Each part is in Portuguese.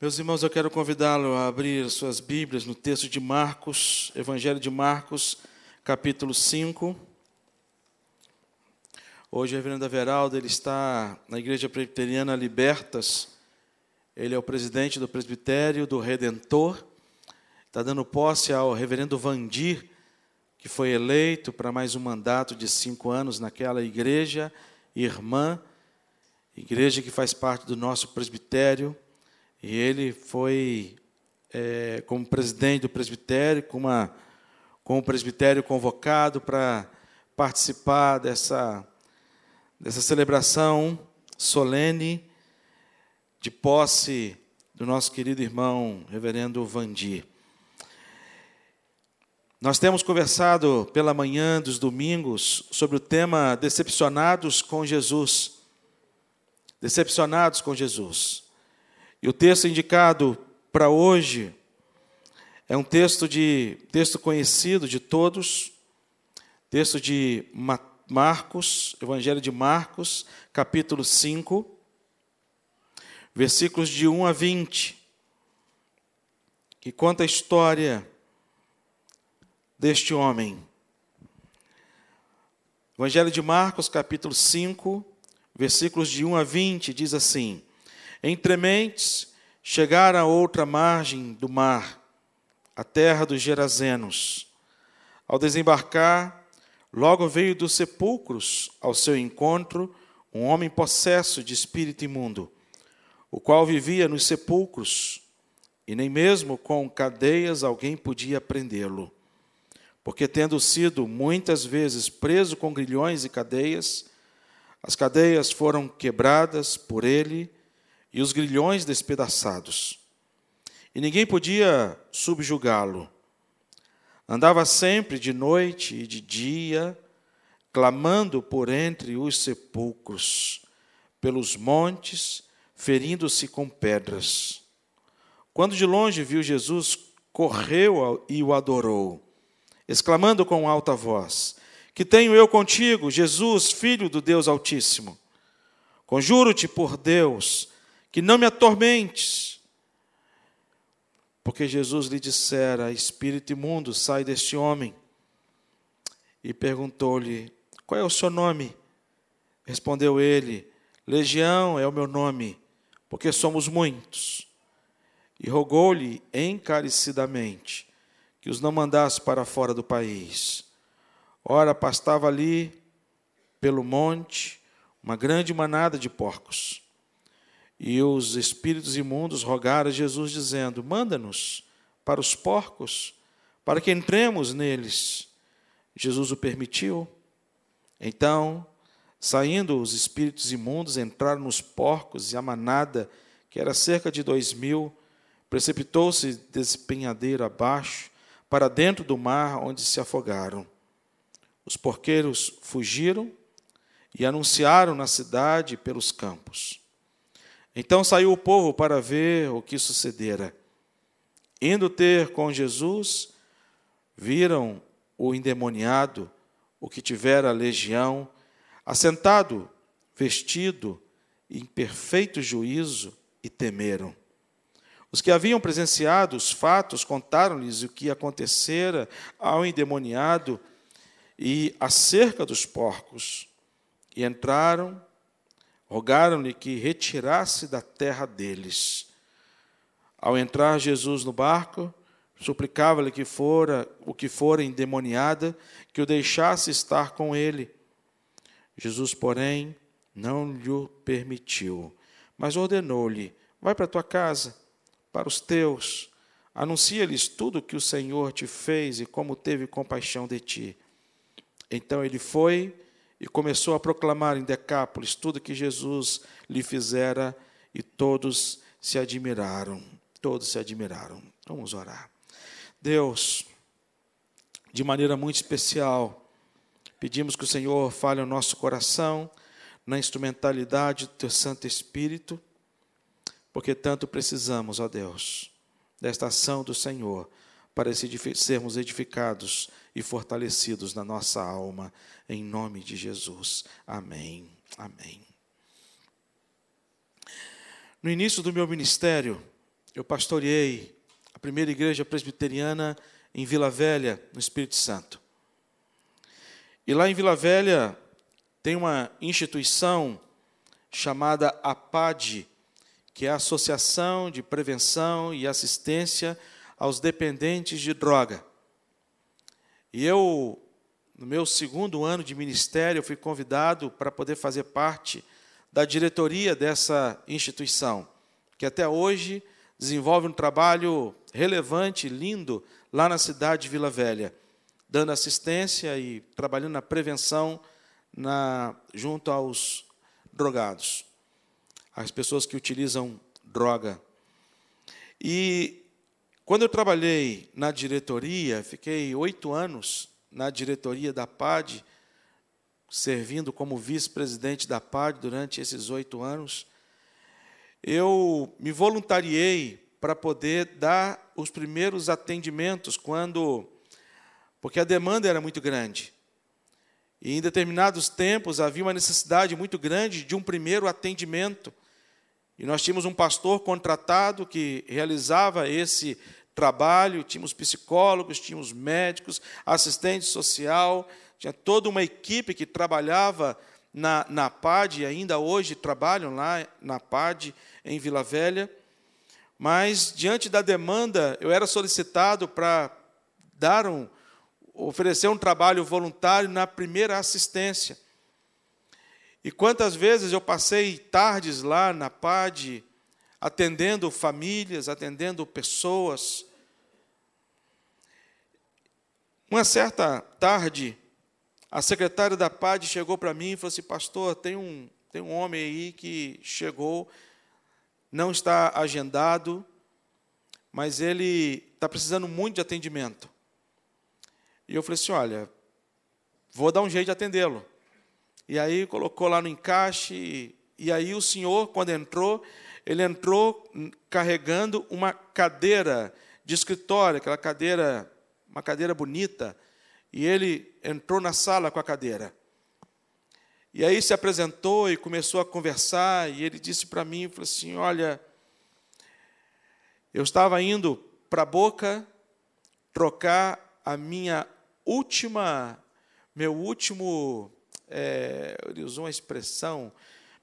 Meus irmãos, eu quero convidá-lo a abrir suas Bíblias no texto de Marcos, Evangelho de Marcos, capítulo 5. Hoje, o reverendo Everaldo ele está na Igreja Presbiteriana Libertas. Ele é o presidente do presbitério do Redentor. Está dando posse ao reverendo Vandir, que foi eleito para mais um mandato de cinco anos naquela igreja irmã, igreja que faz parte do nosso presbitério. E ele foi, é, como presidente do presbitério, com, uma, com o presbitério convocado para participar dessa, dessa celebração solene de posse do nosso querido irmão, reverendo Vandir. Nós temos conversado pela manhã dos domingos sobre o tema Decepcionados com Jesus. Decepcionados com Jesus. E o texto indicado para hoje é um texto de texto conhecido de todos, texto de Marcos, Evangelho de Marcos, capítulo 5, versículos de 1 a 20, que conta a história deste homem. Evangelho de Marcos, capítulo 5, versículos de 1 a 20, diz assim: Entre mentes, chegaram a outra margem do mar, a terra dos Gerazenos. Ao desembarcar, logo veio dos sepulcros ao seu encontro um homem possesso de espírito imundo, o qual vivia nos sepulcros, e nem mesmo com cadeias alguém podia prendê-lo porque tendo sido muitas vezes preso com grilhões e cadeias, as cadeias foram quebradas por ele e os grilhões despedaçados. E ninguém podia subjugá-lo. Andava sempre de noite e de dia, clamando por entre os sepulcros, pelos montes, ferindo-se com pedras. Quando de longe viu Jesus, correu e o adorou exclamando com alta voz: Que tenho eu contigo, Jesus, filho do Deus Altíssimo? Conjuro-te por Deus que não me atormentes. Porque Jesus lhe dissera: Espírito imundo, sai deste homem. E perguntou-lhe: Qual é o seu nome? Respondeu ele: Legião é o meu nome, porque somos muitos. E rogou-lhe encarecidamente que os não mandasse para fora do país. Ora, pastava ali, pelo monte, uma grande manada de porcos. E os espíritos imundos rogaram a Jesus, dizendo: Manda-nos para os porcos, para que entremos neles. Jesus o permitiu. Então, saindo os espíritos imundos, entraram nos porcos, e a manada, que era cerca de dois mil, precipitou-se despenhadeiro abaixo para dentro do mar, onde se afogaram. Os porqueiros fugiram e anunciaram na cidade pelos campos. Então saiu o povo para ver o que sucedera. Indo ter com Jesus, viram o endemoniado, o que tivera legião, assentado, vestido, em perfeito juízo, e temeram. Os que haviam presenciado os fatos contaram-lhes o que acontecera ao endemoniado e acerca dos porcos. E entraram, rogaram-lhe que retirasse da terra deles. Ao entrar Jesus no barco, suplicava-lhe que fora o que fora endemoniada, que o deixasse estar com ele. Jesus, porém, não lhe permitiu, mas ordenou-lhe: Vai para tua casa para os teus. Anuncia-lhes tudo o que o Senhor te fez e como teve compaixão de ti. Então ele foi e começou a proclamar em Decápolis tudo que Jesus lhe fizera e todos se admiraram. Todos se admiraram. Vamos orar. Deus, de maneira muito especial, pedimos que o Senhor fale ao nosso coração na instrumentalidade do teu Santo Espírito porque tanto precisamos, ó Deus, desta ação do Senhor para sermos edificados e fortalecidos na nossa alma, em nome de Jesus. Amém. Amém. No início do meu ministério, eu pastoreei a primeira igreja presbiteriana em Vila Velha, no Espírito Santo. E lá em Vila Velha tem uma instituição chamada APAD, que é a Associação de Prevenção e Assistência aos Dependentes de Droga. E eu, no meu segundo ano de ministério, fui convidado para poder fazer parte da diretoria dessa instituição, que até hoje desenvolve um trabalho relevante, lindo, lá na cidade de Vila Velha, dando assistência e trabalhando na prevenção na, junto aos drogados, as pessoas que utilizam droga. E quando eu trabalhei na diretoria, fiquei oito anos na diretoria da PAD, servindo como vice-presidente da PAD durante esses oito anos, eu me voluntariei para poder dar os primeiros atendimentos quando porque a demanda era muito grande. E em determinados tempos havia uma necessidade muito grande de um primeiro atendimento. E nós tínhamos um pastor contratado que realizava esse trabalho, tínhamos psicólogos, tínhamos médicos, assistente social, tinha toda uma equipe que trabalhava na, na PAD, e ainda hoje trabalham lá na PAD, em Vila Velha. Mas, diante da demanda, eu era solicitado para dar um, oferecer um trabalho voluntário na primeira assistência. E quantas vezes eu passei tardes lá na PAD, atendendo famílias, atendendo pessoas. Uma certa tarde, a secretária da PAD chegou para mim e falou assim: Pastor, tem um, tem um homem aí que chegou, não está agendado, mas ele está precisando muito de atendimento. E eu falei assim: olha, vou dar um jeito de atendê-lo. E aí colocou lá no encaixe, e aí o senhor, quando entrou, ele entrou carregando uma cadeira de escritório, aquela cadeira, uma cadeira bonita, e ele entrou na sala com a cadeira. E aí se apresentou e começou a conversar, e ele disse para mim, falou assim, olha, eu estava indo para a boca trocar a minha última, meu último, é, ele usou uma expressão,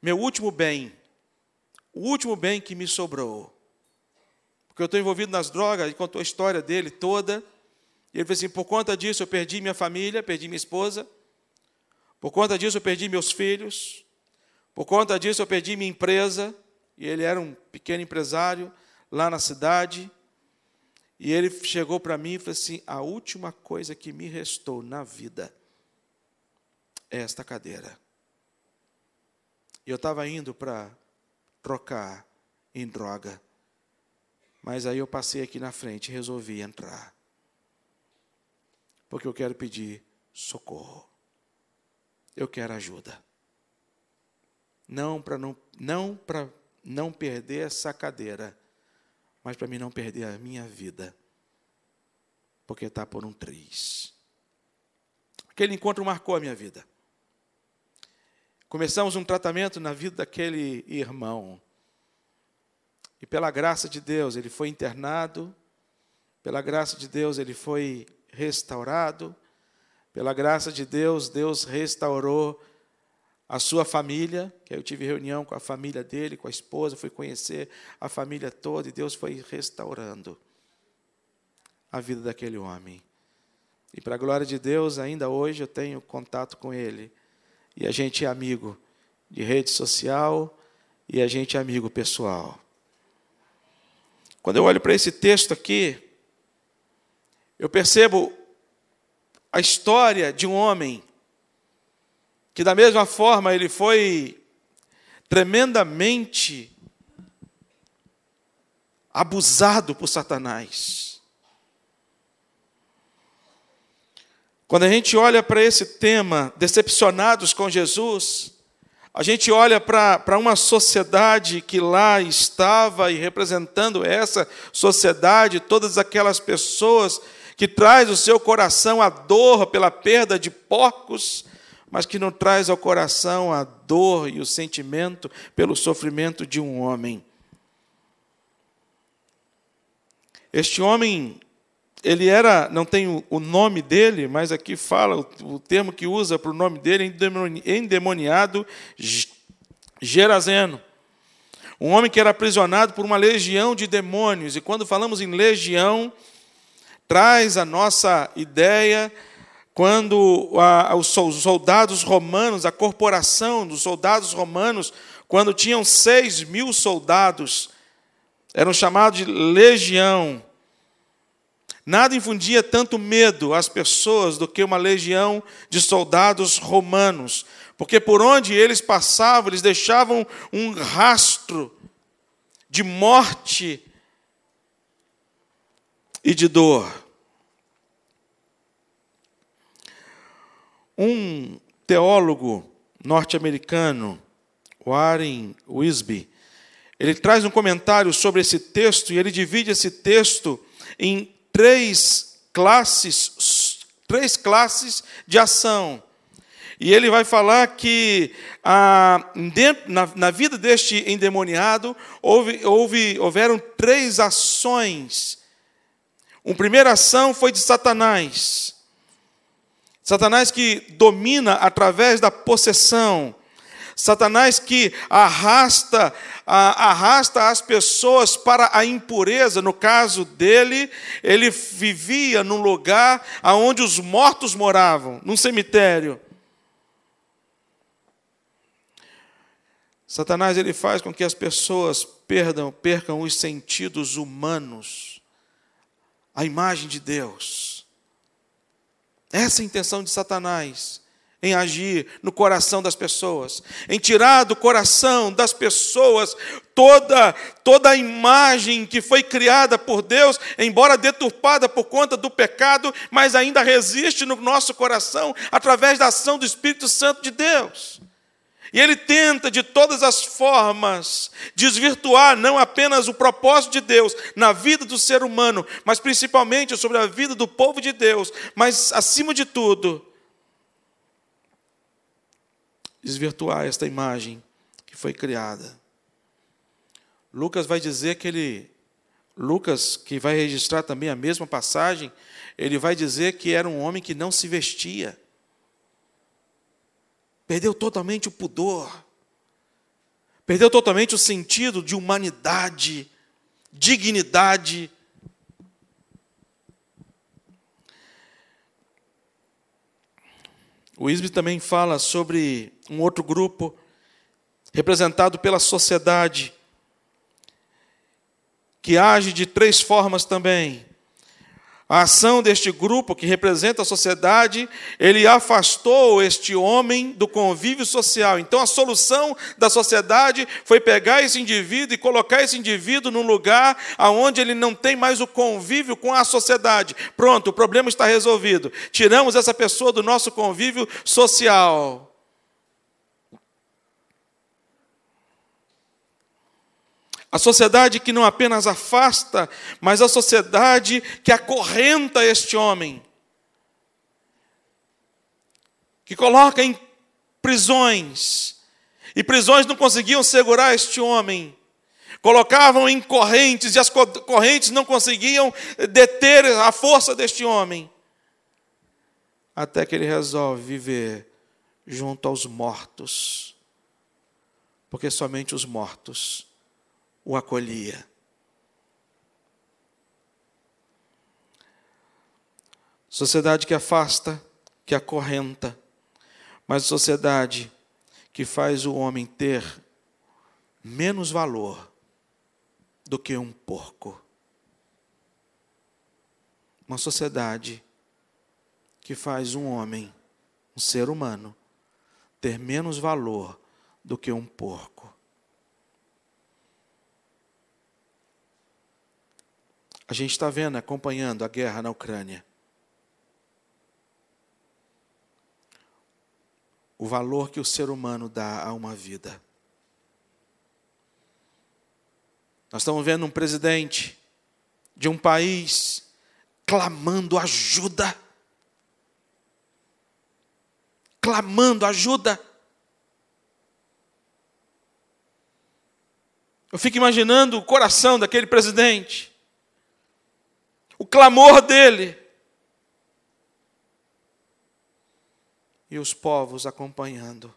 meu último bem, o último bem que me sobrou. Porque eu estou envolvido nas drogas, ele contou a história dele toda. E ele falou assim: por conta disso eu perdi minha família, perdi minha esposa. Por conta disso eu perdi meus filhos. Por conta disso eu perdi minha empresa. E ele era um pequeno empresário lá na cidade. E ele chegou para mim e falou assim: a última coisa que me restou na vida é esta cadeira. E eu estava indo para trocar em droga. Mas aí eu passei aqui na frente e resolvi entrar. Porque eu quero pedir socorro. Eu quero ajuda. Não para não, não, não perder essa cadeira mas para mim não perder a minha vida, porque está por um triz. Aquele encontro marcou a minha vida. Começamos um tratamento na vida daquele irmão. E pela graça de Deus, ele foi internado, pela graça de Deus, ele foi restaurado, pela graça de Deus, Deus restaurou a sua família, que eu tive reunião com a família dele, com a esposa, fui conhecer a família toda e Deus foi restaurando a vida daquele homem. E para a glória de Deus, ainda hoje eu tenho contato com ele. E a gente é amigo de rede social e a gente é amigo pessoal. Quando eu olho para esse texto aqui, eu percebo a história de um homem que da mesma forma ele foi tremendamente abusado por Satanás. Quando a gente olha para esse tema, decepcionados com Jesus, a gente olha para uma sociedade que lá estava e representando essa sociedade, todas aquelas pessoas que traz o seu coração a dor pela perda de porcos, mas que não traz ao coração a dor e o sentimento pelo sofrimento de um homem. Este homem, ele era, não tem o nome dele, mas aqui fala, o termo que usa para o nome dele, endemoniado Gerazeno. Um homem que era aprisionado por uma legião de demônios. E quando falamos em legião, traz a nossa ideia quando os soldados romanos, a corporação dos soldados romanos, quando tinham seis mil soldados, eram chamados de legião. Nada infundia tanto medo às pessoas do que uma legião de soldados romanos, porque por onde eles passavam, eles deixavam um rastro de morte e de dor. Um teólogo norte-americano, Warren Wisby, ele traz um comentário sobre esse texto e ele divide esse texto em três classes, três classes de ação. E ele vai falar que ah, na, na, vida deste endemoniado houve, houve, houveram três ações. Uma primeira ação foi de Satanás. Satanás que domina através da possessão. Satanás que arrasta, arrasta as pessoas para a impureza. No caso dele, ele vivia num lugar onde os mortos moravam, num cemitério. Satanás ele faz com que as pessoas perdam, percam os sentidos humanos, a imagem de Deus. Essa é a intenção de Satanás em agir no coração das pessoas, em tirar do coração das pessoas toda toda a imagem que foi criada por Deus, embora deturpada por conta do pecado, mas ainda resiste no nosso coração através da ação do Espírito Santo de Deus. E ele tenta de todas as formas desvirtuar não apenas o propósito de Deus na vida do ser humano, mas principalmente sobre a vida do povo de Deus, mas acima de tudo, desvirtuar esta imagem que foi criada. Lucas vai dizer que ele Lucas, que vai registrar também a mesma passagem, ele vai dizer que era um homem que não se vestia. Perdeu totalmente o pudor. Perdeu totalmente o sentido de humanidade, dignidade. O Isbe também fala sobre um outro grupo, representado pela sociedade, que age de três formas também. A ação deste grupo, que representa a sociedade, ele afastou este homem do convívio social. Então, a solução da sociedade foi pegar esse indivíduo e colocar esse indivíduo num lugar onde ele não tem mais o convívio com a sociedade. Pronto, o problema está resolvido. Tiramos essa pessoa do nosso convívio social. A sociedade que não apenas afasta, mas a sociedade que acorrenta este homem, que coloca em prisões, e prisões não conseguiam segurar este homem, colocavam em correntes, e as correntes não conseguiam deter a força deste homem, até que ele resolve viver junto aos mortos, porque somente os mortos o acolhia. Sociedade que afasta, que acorrenta, mas sociedade que faz o homem ter menos valor do que um porco. Uma sociedade que faz um homem, um ser humano, ter menos valor do que um porco. A gente está vendo, acompanhando a guerra na Ucrânia. O valor que o ser humano dá a uma vida. Nós estamos vendo um presidente de um país clamando ajuda. Clamando ajuda. Eu fico imaginando o coração daquele presidente o clamor dele. E os povos acompanhando.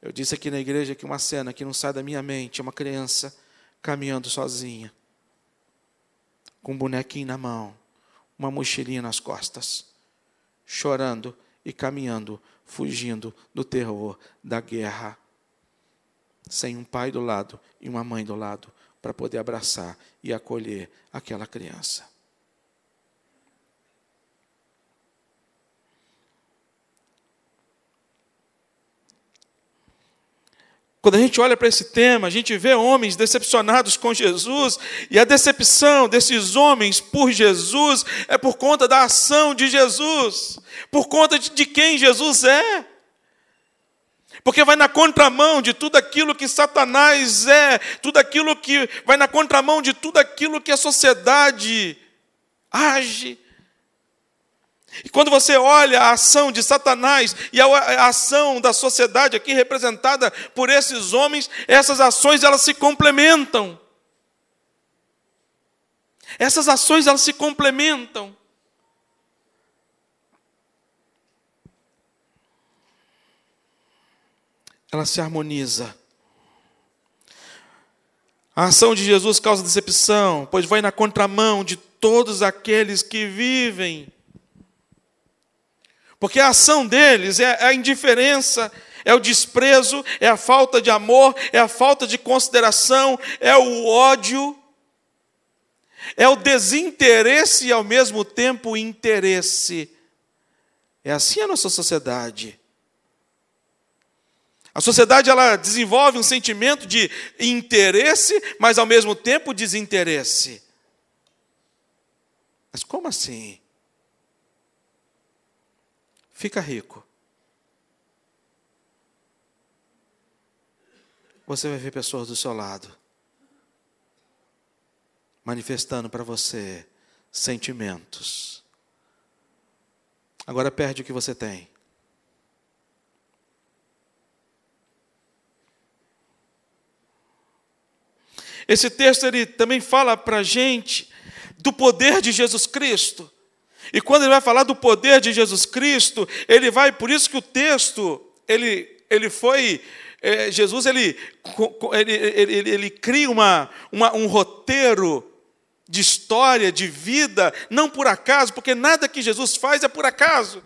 Eu disse aqui na igreja que uma cena que não sai da minha mente, uma criança caminhando sozinha, com um bonequinho na mão, uma mochilinha nas costas, chorando e caminhando, fugindo do terror da guerra, sem um pai do lado e uma mãe do lado para poder abraçar e acolher aquela criança. Quando a gente olha para esse tema, a gente vê homens decepcionados com Jesus, e a decepção desses homens por Jesus é por conta da ação de Jesus, por conta de quem Jesus é. Porque vai na contramão de tudo aquilo que Satanás é, tudo aquilo que vai na contramão de tudo aquilo que a sociedade age. E quando você olha a ação de Satanás e a ação da sociedade aqui representada por esses homens, essas ações elas se complementam. Essas ações elas se complementam. Ela se harmoniza. A ação de Jesus causa decepção, pois vai na contramão de todos aqueles que vivem porque a ação deles é a indiferença, é o desprezo, é a falta de amor, é a falta de consideração, é o ódio, é o desinteresse e ao mesmo tempo interesse. É assim a nossa sociedade. A sociedade ela desenvolve um sentimento de interesse, mas ao mesmo tempo desinteresse. Mas como assim? fica rico. Você vai ver pessoas do seu lado manifestando para você sentimentos. Agora perde o que você tem. Esse texto ele também fala para a gente do poder de Jesus Cristo. E quando ele vai falar do poder de Jesus Cristo, ele vai, por isso que o texto, ele, ele foi, é, Jesus, ele, ele, ele, ele cria uma, uma, um roteiro de história, de vida, não por acaso, porque nada que Jesus faz é por acaso.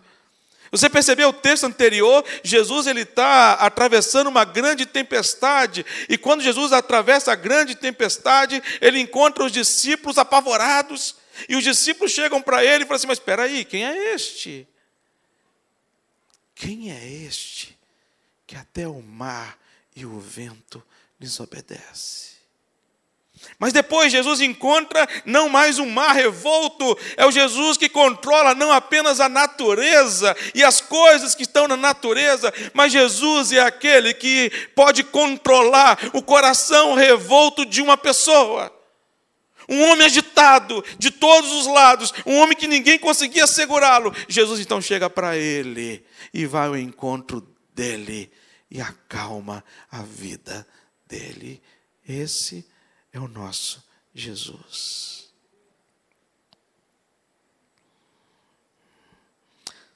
Você percebeu o texto anterior? Jesus ele está atravessando uma grande tempestade e quando Jesus atravessa a grande tempestade, ele encontra os discípulos apavorados. E os discípulos chegam para ele e falam assim: Mas espera aí, quem é este? Quem é este que até o mar e o vento lhes obedece? Mas depois Jesus encontra não mais um mar revolto, é o Jesus que controla não apenas a natureza e as coisas que estão na natureza, mas Jesus é aquele que pode controlar o coração revolto de uma pessoa um homem agitado de todos os lados, um homem que ninguém conseguia segurá-lo. Jesus então chega para ele e vai ao encontro dele e acalma a vida dele. Esse é o nosso Jesus.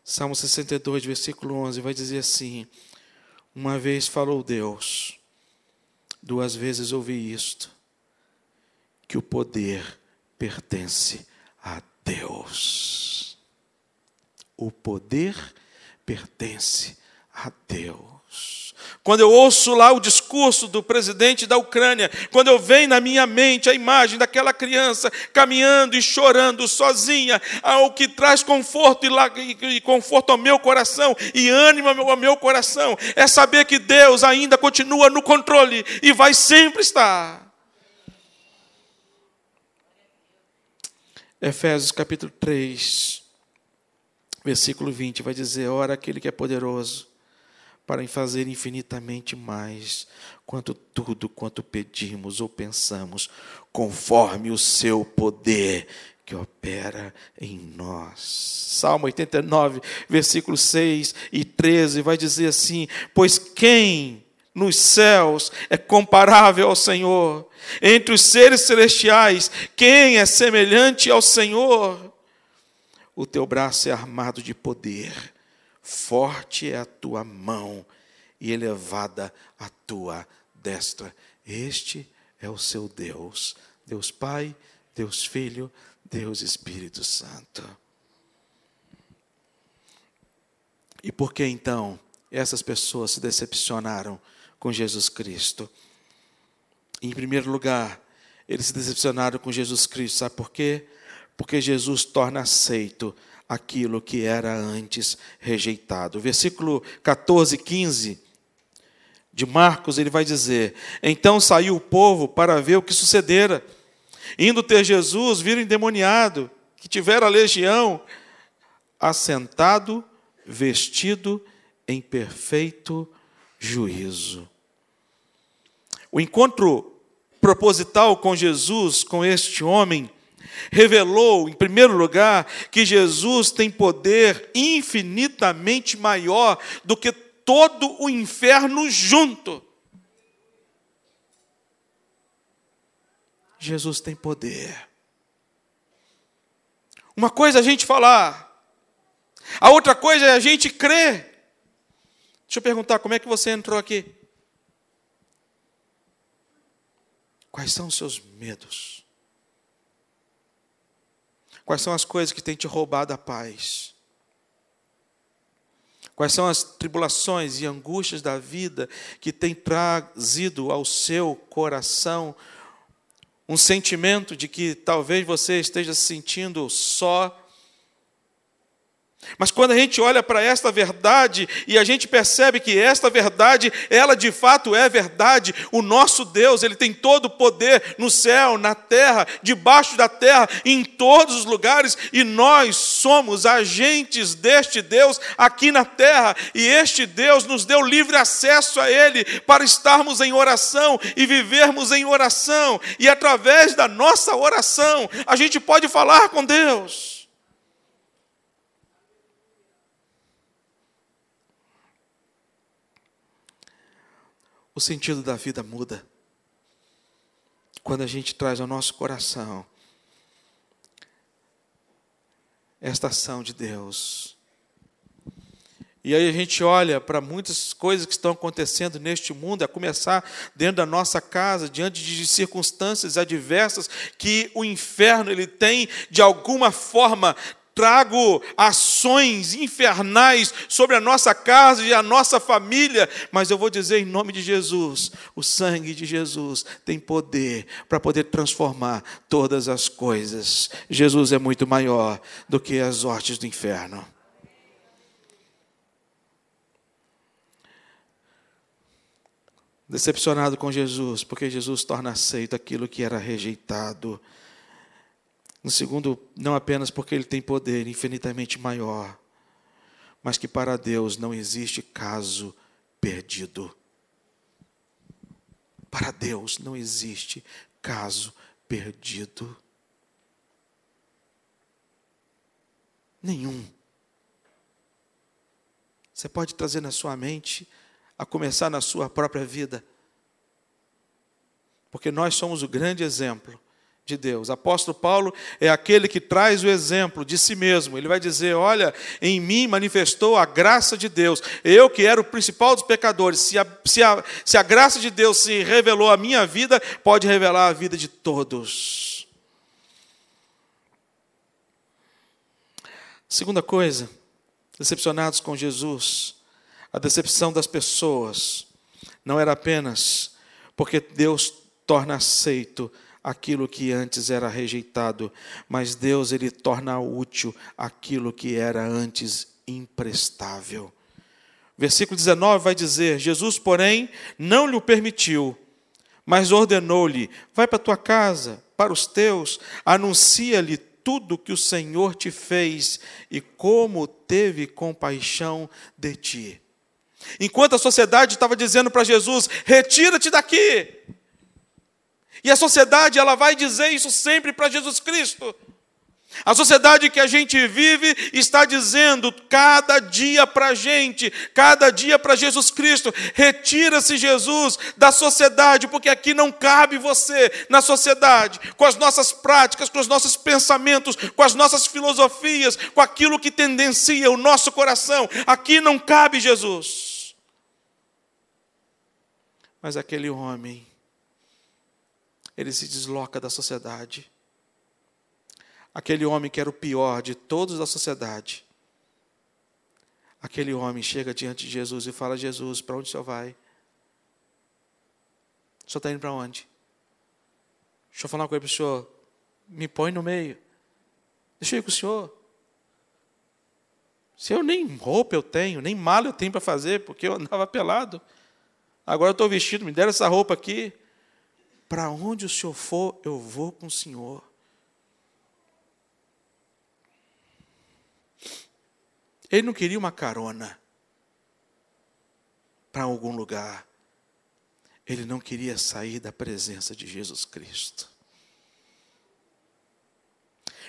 Salmo 62, versículo 11, vai dizer assim: Uma vez falou Deus, duas vezes ouvi isto, que o poder pertence a Deus. O poder pertence a Deus. Quando eu ouço lá o discurso do presidente da Ucrânia, quando eu venho na minha mente a imagem daquela criança caminhando e chorando sozinha, ao que traz conforto e, conforto ao meu coração e ânimo ao meu coração, é saber que Deus ainda continua no controle e vai sempre estar. Efésios capítulo 3, versículo 20, vai dizer: Ora, aquele que é poderoso para fazer infinitamente mais, quanto tudo quanto pedimos ou pensamos, conforme o seu poder que opera em nós. Salmo 89, versículos 6 e 13 vai dizer assim: Pois quem nos céus é comparável ao Senhor? Entre os seres celestiais, quem é semelhante ao Senhor? O teu braço é armado de poder, forte é a tua mão e elevada a tua destra. Este é o seu Deus, Deus Pai, Deus Filho, Deus Espírito Santo. E por que então essas pessoas se decepcionaram com Jesus Cristo? Em primeiro lugar, eles se decepcionaram com Jesus Cristo, sabe por quê? Porque Jesus torna aceito aquilo que era antes rejeitado. Versículo 14, 15 de Marcos, ele vai dizer: Então saiu o povo para ver o que sucedera. Indo ter Jesus, viram endemoniado, que tivera legião, assentado, vestido em perfeito juízo. O encontro proposital com Jesus, com este homem, revelou, em primeiro lugar, que Jesus tem poder infinitamente maior do que todo o inferno junto. Jesus tem poder. Uma coisa é a gente falar, a outra coisa é a gente crer. Deixa eu perguntar, como é que você entrou aqui? Quais são os seus medos? Quais são as coisas que têm te roubado a paz? Quais são as tribulações e angústias da vida que têm trazido ao seu coração um sentimento de que talvez você esteja se sentindo só, mas quando a gente olha para esta verdade e a gente percebe que esta verdade, ela de fato é verdade, o nosso Deus, ele tem todo o poder no céu, na terra, debaixo da terra, em todos os lugares, e nós somos agentes deste Deus aqui na terra, e este Deus nos deu livre acesso a ele para estarmos em oração e vivermos em oração, e através da nossa oração, a gente pode falar com Deus. O sentido da vida muda. Quando a gente traz ao nosso coração esta ação de Deus. E aí a gente olha para muitas coisas que estão acontecendo neste mundo, a começar dentro da nossa casa, diante de circunstâncias adversas que o inferno ele tem de alguma forma trago ações infernais sobre a nossa casa e a nossa família, mas eu vou dizer em nome de Jesus: o sangue de Jesus tem poder para poder transformar todas as coisas. Jesus é muito maior do que as hortes do inferno. Decepcionado com Jesus, porque Jesus torna aceito aquilo que era rejeitado. No segundo, não apenas porque ele tem poder infinitamente maior, mas que para Deus não existe caso perdido. Para Deus não existe caso perdido. Nenhum. Você pode trazer na sua mente, a começar na sua própria vida, porque nós somos o grande exemplo de Deus. Apóstolo Paulo é aquele que traz o exemplo de si mesmo. Ele vai dizer: Olha, em mim manifestou a graça de Deus. Eu que era o principal dos pecadores, se a, se a, se a graça de Deus se revelou à minha vida, pode revelar a vida de todos. Segunda coisa, decepcionados com Jesus, a decepção das pessoas não era apenas porque Deus torna aceito aquilo que antes era rejeitado, mas Deus ele torna útil aquilo que era antes imprestável. Versículo 19 vai dizer: Jesus, porém, não lhe permitiu, mas ordenou-lhe: vai para tua casa, para os teus, anuncia-lhe tudo que o Senhor te fez e como teve compaixão de ti. Enquanto a sociedade estava dizendo para Jesus: retira-te daqui, e a sociedade ela vai dizer isso sempre para Jesus Cristo. A sociedade que a gente vive está dizendo cada dia para a gente, cada dia para Jesus Cristo: retira-se Jesus da sociedade, porque aqui não cabe você na sociedade, com as nossas práticas, com os nossos pensamentos, com as nossas filosofias, com aquilo que tendencia o nosso coração. Aqui não cabe Jesus. Mas aquele homem, ele se desloca da sociedade aquele homem que era o pior de todos da sociedade, aquele homem chega diante de Jesus e fala: Jesus, para onde o senhor vai? O senhor está indo para onde? Deixa eu falar uma coisa para o senhor. Me põe no meio. Deixa eu ir com o senhor. Se eu nem roupa eu tenho, nem mala eu tenho para fazer, porque eu andava pelado. Agora eu estou vestido, me deram essa roupa aqui. Para onde o senhor for, eu vou com o senhor. Ele não queria uma carona para algum lugar. Ele não queria sair da presença de Jesus Cristo.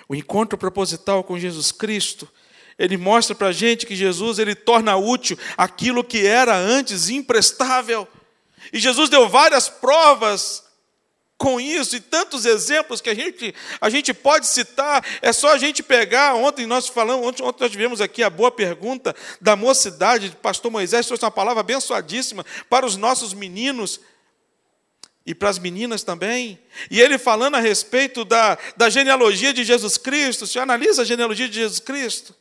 O encontro proposital com Jesus Cristo, ele mostra para a gente que Jesus ele torna útil aquilo que era antes imprestável. E Jesus deu várias provas com isso e tantos exemplos que a gente, a gente pode citar, é só a gente pegar. Ontem nós falamos, ontem, ontem nós tivemos aqui a boa pergunta da mocidade, do pastor Moisés trouxe uma palavra abençoadíssima para os nossos meninos e para as meninas também. E ele falando a respeito da, da genealogia de Jesus Cristo. Você analisa a genealogia de Jesus Cristo?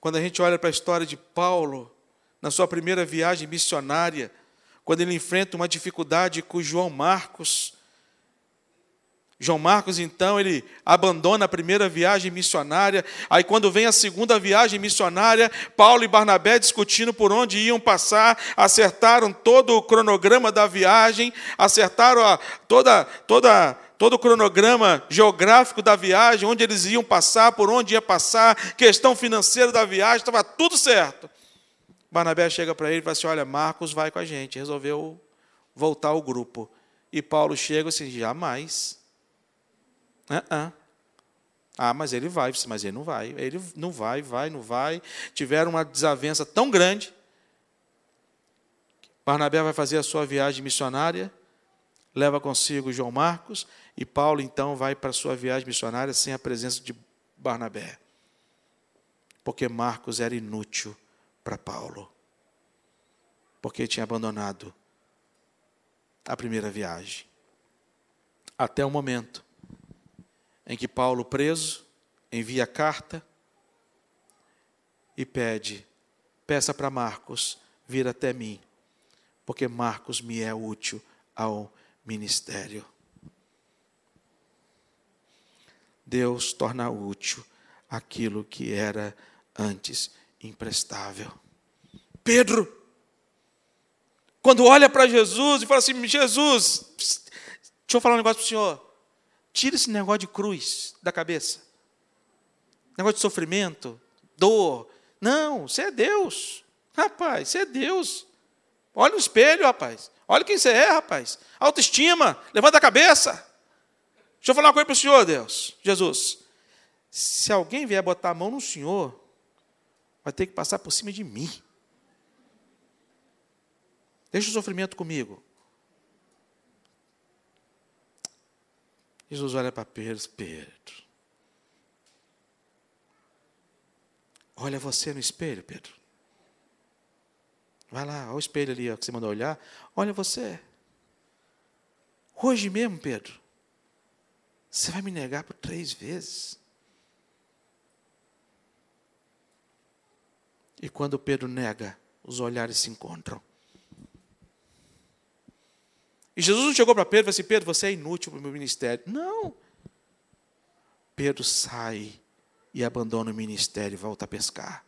Quando a gente olha para a história de Paulo, na sua primeira viagem missionária, quando ele enfrenta uma dificuldade com João Marcos. João Marcos, então, ele abandona a primeira viagem missionária. Aí, quando vem a segunda viagem missionária, Paulo e Barnabé discutindo por onde iam passar, acertaram todo o cronograma da viagem, acertaram a, toda, toda, todo o cronograma geográfico da viagem, onde eles iam passar, por onde ia passar, questão financeira da viagem, estava tudo certo. Barnabé chega para ele e fala assim: Olha, Marcos vai com a gente, resolveu voltar ao grupo. E Paulo chega assim: Jamais. Uh -uh. Ah, mas ele vai, mas ele não vai. Ele não vai, vai, não vai. Tiveram uma desavença tão grande. Barnabé vai fazer a sua viagem missionária, leva consigo João Marcos, e Paulo então vai para a sua viagem missionária sem a presença de Barnabé. Porque Marcos era inútil para Paulo, porque tinha abandonado a primeira viagem. Até o momento em que Paulo, preso, envia carta e pede: peça para Marcos vir até mim, porque Marcos me é útil ao ministério. Deus torna útil aquilo que era antes imprestável. Pedro, quando olha para Jesus e fala assim: Jesus, deixa eu falar um negócio para o senhor. Tira esse negócio de cruz da cabeça. Negócio de sofrimento, dor. Não, você é Deus. Rapaz, você é Deus. Olha no espelho, rapaz. Olha quem você é, rapaz. Autoestima, levanta a cabeça. Deixa eu falar uma coisa para o senhor, Deus, Jesus. Se alguém vier botar a mão no senhor, vai ter que passar por cima de mim. Deixa o sofrimento comigo. Jesus olha para Pedro, Pedro. Olha você no espelho, Pedro. Vai lá, olha o espelho ali ó, que você mandou olhar. Olha você. Hoje mesmo, Pedro, você vai me negar por três vezes. E quando Pedro nega, os olhares se encontram. E Jesus não chegou para Pedro e falou assim: Pedro, você é inútil para o meu ministério. Não. Pedro sai e abandona o ministério e volta a pescar.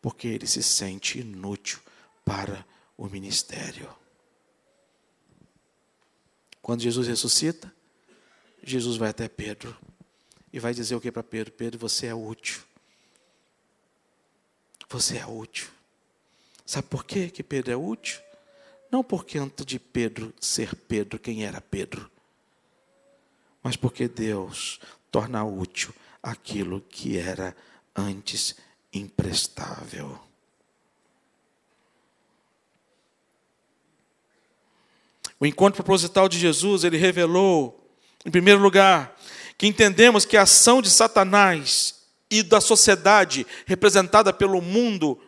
Porque ele se sente inútil para o ministério. Quando Jesus ressuscita, Jesus vai até Pedro e vai dizer o que para Pedro? Pedro, você é útil. Você é útil. Sabe por quê que Pedro é útil? Não porque antes de Pedro ser Pedro, quem era Pedro? mas porque Deus torna útil aquilo que era antes imprestável. O encontro proposital de Jesus, ele revelou, em primeiro lugar, que entendemos que a ação de Satanás e da sociedade representada pelo mundo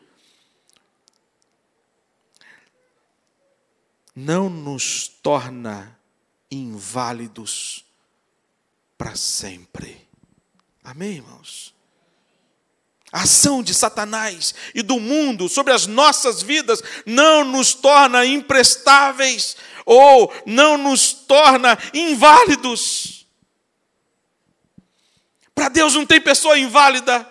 não nos torna inválidos para sempre. Amém, irmãos? A ação de Satanás e do mundo sobre as nossas vidas não nos torna imprestáveis ou não nos torna inválidos. Para Deus não tem pessoa inválida.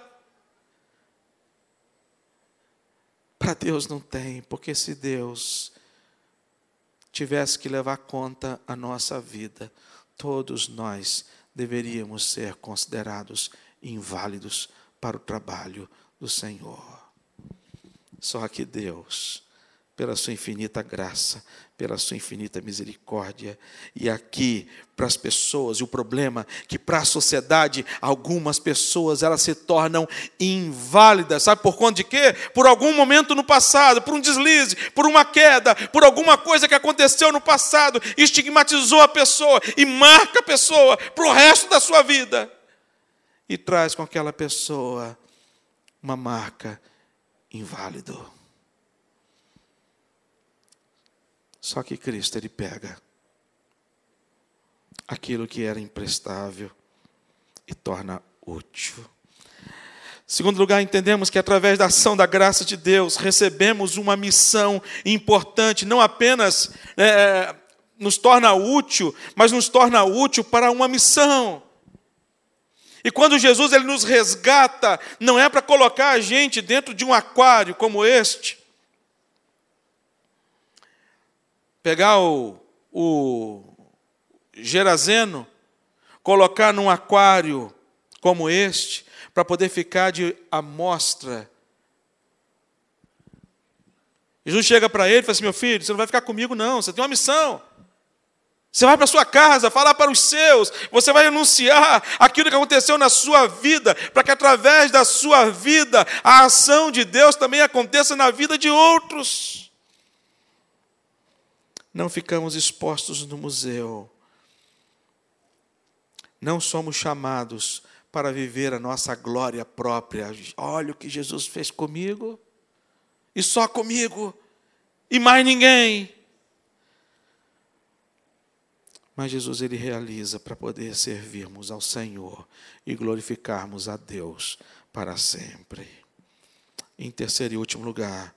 Para Deus não tem, porque se Deus tivesse que levar conta a nossa vida, todos nós deveríamos ser considerados inválidos para o trabalho do Senhor. Só que Deus, pela sua infinita graça, pela sua infinita misericórdia. E aqui, para as pessoas, e o problema é que para a sociedade, algumas pessoas elas se tornam inválidas. Sabe por conta de quê? Por algum momento no passado, por um deslize, por uma queda, por alguma coisa que aconteceu no passado, estigmatizou a pessoa e marca a pessoa para o resto da sua vida. E traz com aquela pessoa uma marca inválido. Só que Cristo ele pega aquilo que era imprestável e torna útil. Segundo lugar, entendemos que através da ação da graça de Deus recebemos uma missão importante, não apenas é, nos torna útil, mas nos torna útil para uma missão. E quando Jesus ele nos resgata, não é para colocar a gente dentro de um aquário como este, pegar o, o gerazeno, colocar num aquário como este, para poder ficar de amostra. Jesus chega para ele e fala assim: meu filho, você não vai ficar comigo, não, você tem uma missão. Você vai para sua casa, falar para os seus, você vai anunciar aquilo que aconteceu na sua vida, para que através da sua vida a ação de Deus também aconteça na vida de outros não ficamos expostos no museu. Não somos chamados para viver a nossa glória própria. Olha o que Jesus fez comigo, e só comigo, e mais ninguém. Mas Jesus ele realiza para poder servirmos ao Senhor e glorificarmos a Deus para sempre. Em terceiro e último lugar,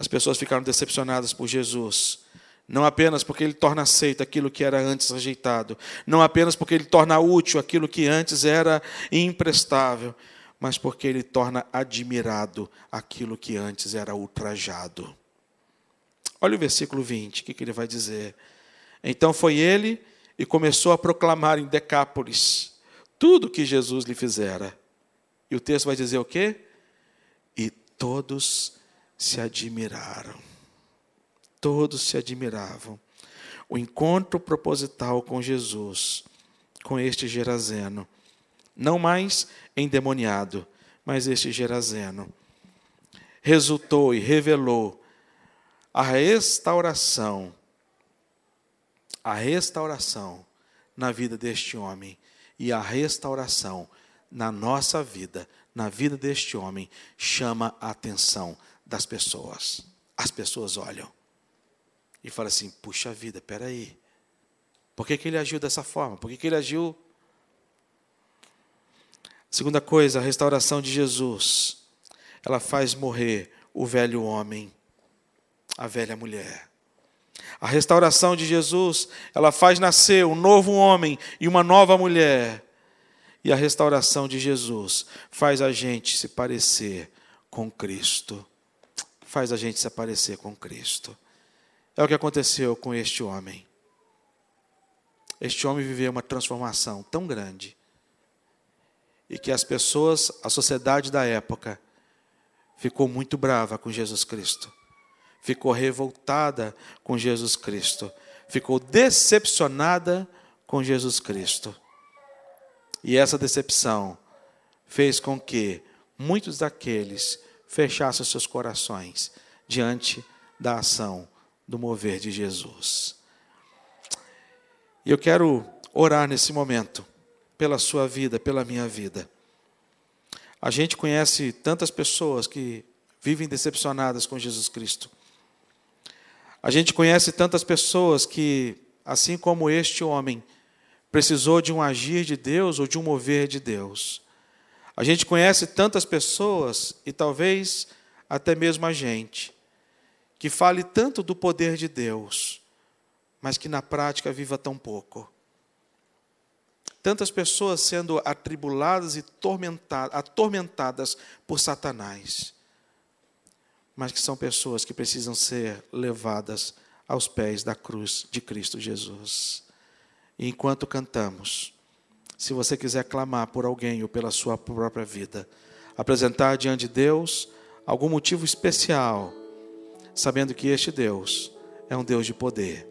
as pessoas ficaram decepcionadas por Jesus. Não apenas porque ele torna aceito aquilo que era antes rejeitado, não apenas porque ele torna útil aquilo que antes era imprestável, mas porque ele torna admirado aquilo que antes era ultrajado. Olha o versículo 20, o que, ele vai dizer? Então foi ele e começou a proclamar em Decápolis tudo o que Jesus lhe fizera. E o texto vai dizer o quê? E todos se admiraram. Todos se admiravam. O encontro proposital com Jesus, com este Gerazeno, não mais endemoniado, mas este Gerazeno, resultou e revelou a restauração, a restauração na vida deste homem e a restauração na nossa vida, na vida deste homem, chama a atenção das pessoas. As pessoas olham e falam assim: puxa vida, peraí. Por que, que ele agiu dessa forma? Por que, que ele agiu? Segunda coisa, a restauração de Jesus. Ela faz morrer o velho homem, a velha mulher. A restauração de Jesus, ela faz nascer um novo homem e uma nova mulher. E a restauração de Jesus faz a gente se parecer com Cristo faz a gente se aparecer com Cristo. É o que aconteceu com este homem. Este homem viveu uma transformação tão grande e que as pessoas, a sociedade da época, ficou muito brava com Jesus Cristo, ficou revoltada com Jesus Cristo, ficou decepcionada com Jesus Cristo. E essa decepção fez com que muitos daqueles fechassem seus corações diante da ação do mover de Jesus. E eu quero orar nesse momento pela sua vida, pela minha vida. A gente conhece tantas pessoas que vivem decepcionadas com Jesus Cristo. A gente conhece tantas pessoas que, assim como este homem, precisou de um agir de Deus ou de um mover de Deus. A gente conhece tantas pessoas, e talvez até mesmo a gente, que fale tanto do poder de Deus, mas que na prática viva tão pouco. Tantas pessoas sendo atribuladas e atormentadas por Satanás mas que são pessoas que precisam ser levadas aos pés da cruz de Cristo Jesus. E enquanto cantamos, se você quiser clamar por alguém ou pela sua própria vida, apresentar diante de Deus algum motivo especial, sabendo que este Deus é um Deus de poder,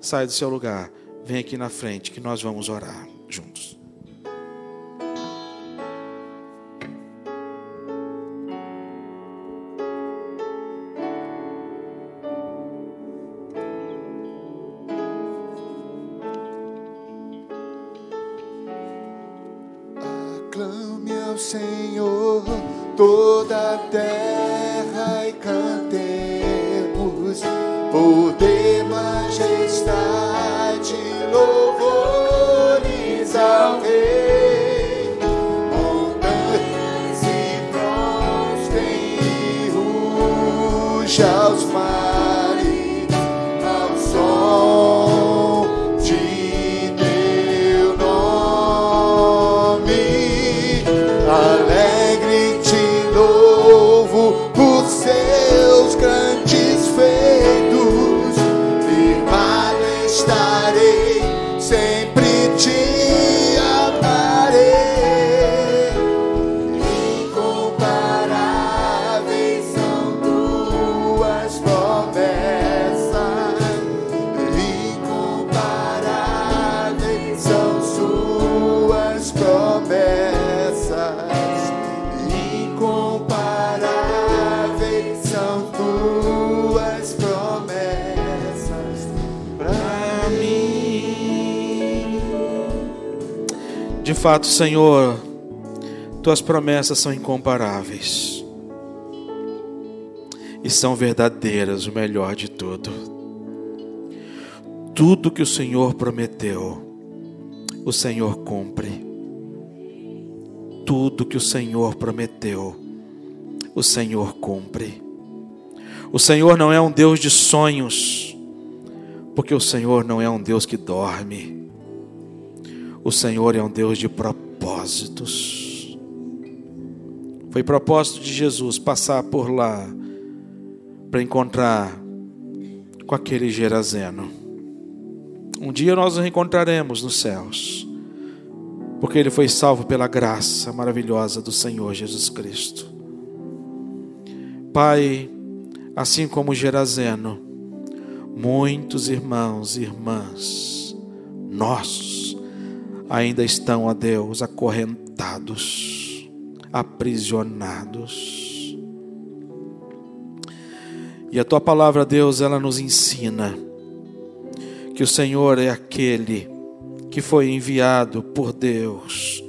sai do seu lugar, vem aqui na frente que nós vamos orar juntos. Hallelujah. Fato, Senhor, tuas promessas são incomparáveis e são verdadeiras, o melhor de tudo. Tudo que o Senhor prometeu, o Senhor cumpre. Tudo que o Senhor prometeu, o Senhor cumpre. O Senhor não é um Deus de sonhos, porque o Senhor não é um Deus que dorme. O Senhor é um Deus de propósitos. Foi propósito de Jesus passar por lá para encontrar com aquele Gerazeno. Um dia nós nos encontraremos nos céus, porque ele foi salvo pela graça maravilhosa do Senhor Jesus Cristo. Pai, assim como Gerazeno, muitos irmãos e irmãs nossos ainda estão, ó Deus, acorrentados, aprisionados. E a tua palavra, Deus, ela nos ensina que o Senhor é aquele que foi enviado por Deus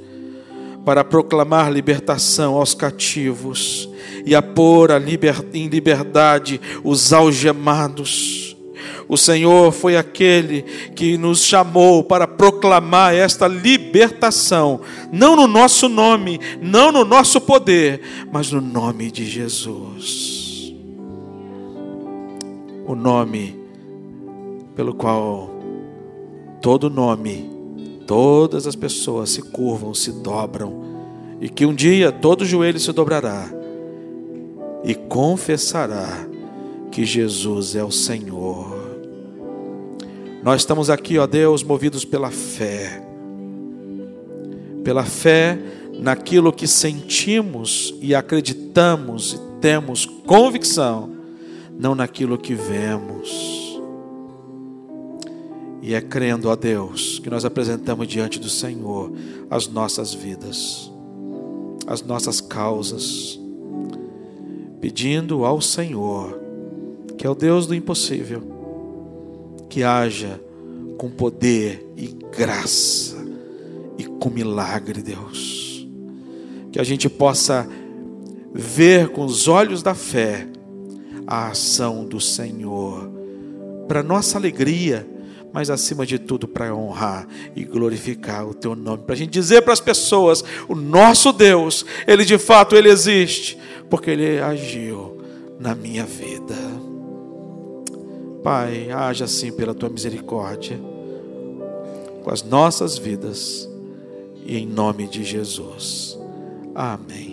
para proclamar libertação aos cativos e a pôr em liberdade os algemados o Senhor foi aquele que nos chamou para proclamar esta libertação, não no nosso nome, não no nosso poder, mas no nome de Jesus. O nome pelo qual todo nome, todas as pessoas se curvam, se dobram, e que um dia todo joelho se dobrará e confessará que Jesus é o Senhor. Nós estamos aqui, ó Deus, movidos pela fé. Pela fé naquilo que sentimos e acreditamos e temos convicção, não naquilo que vemos. E é crendo a Deus que nós apresentamos diante do Senhor as nossas vidas, as nossas causas, pedindo ao Senhor, que é o Deus do impossível, que haja com poder e graça e com milagre, Deus. Que a gente possa ver com os olhos da fé a ação do Senhor, para nossa alegria mas acima de tudo para honrar e glorificar o teu nome, para a gente dizer para as pessoas: o nosso Deus, ele de fato ele existe, porque ele agiu na minha vida. Pai, haja assim pela tua misericórdia com as nossas vidas e em nome de Jesus. Amém.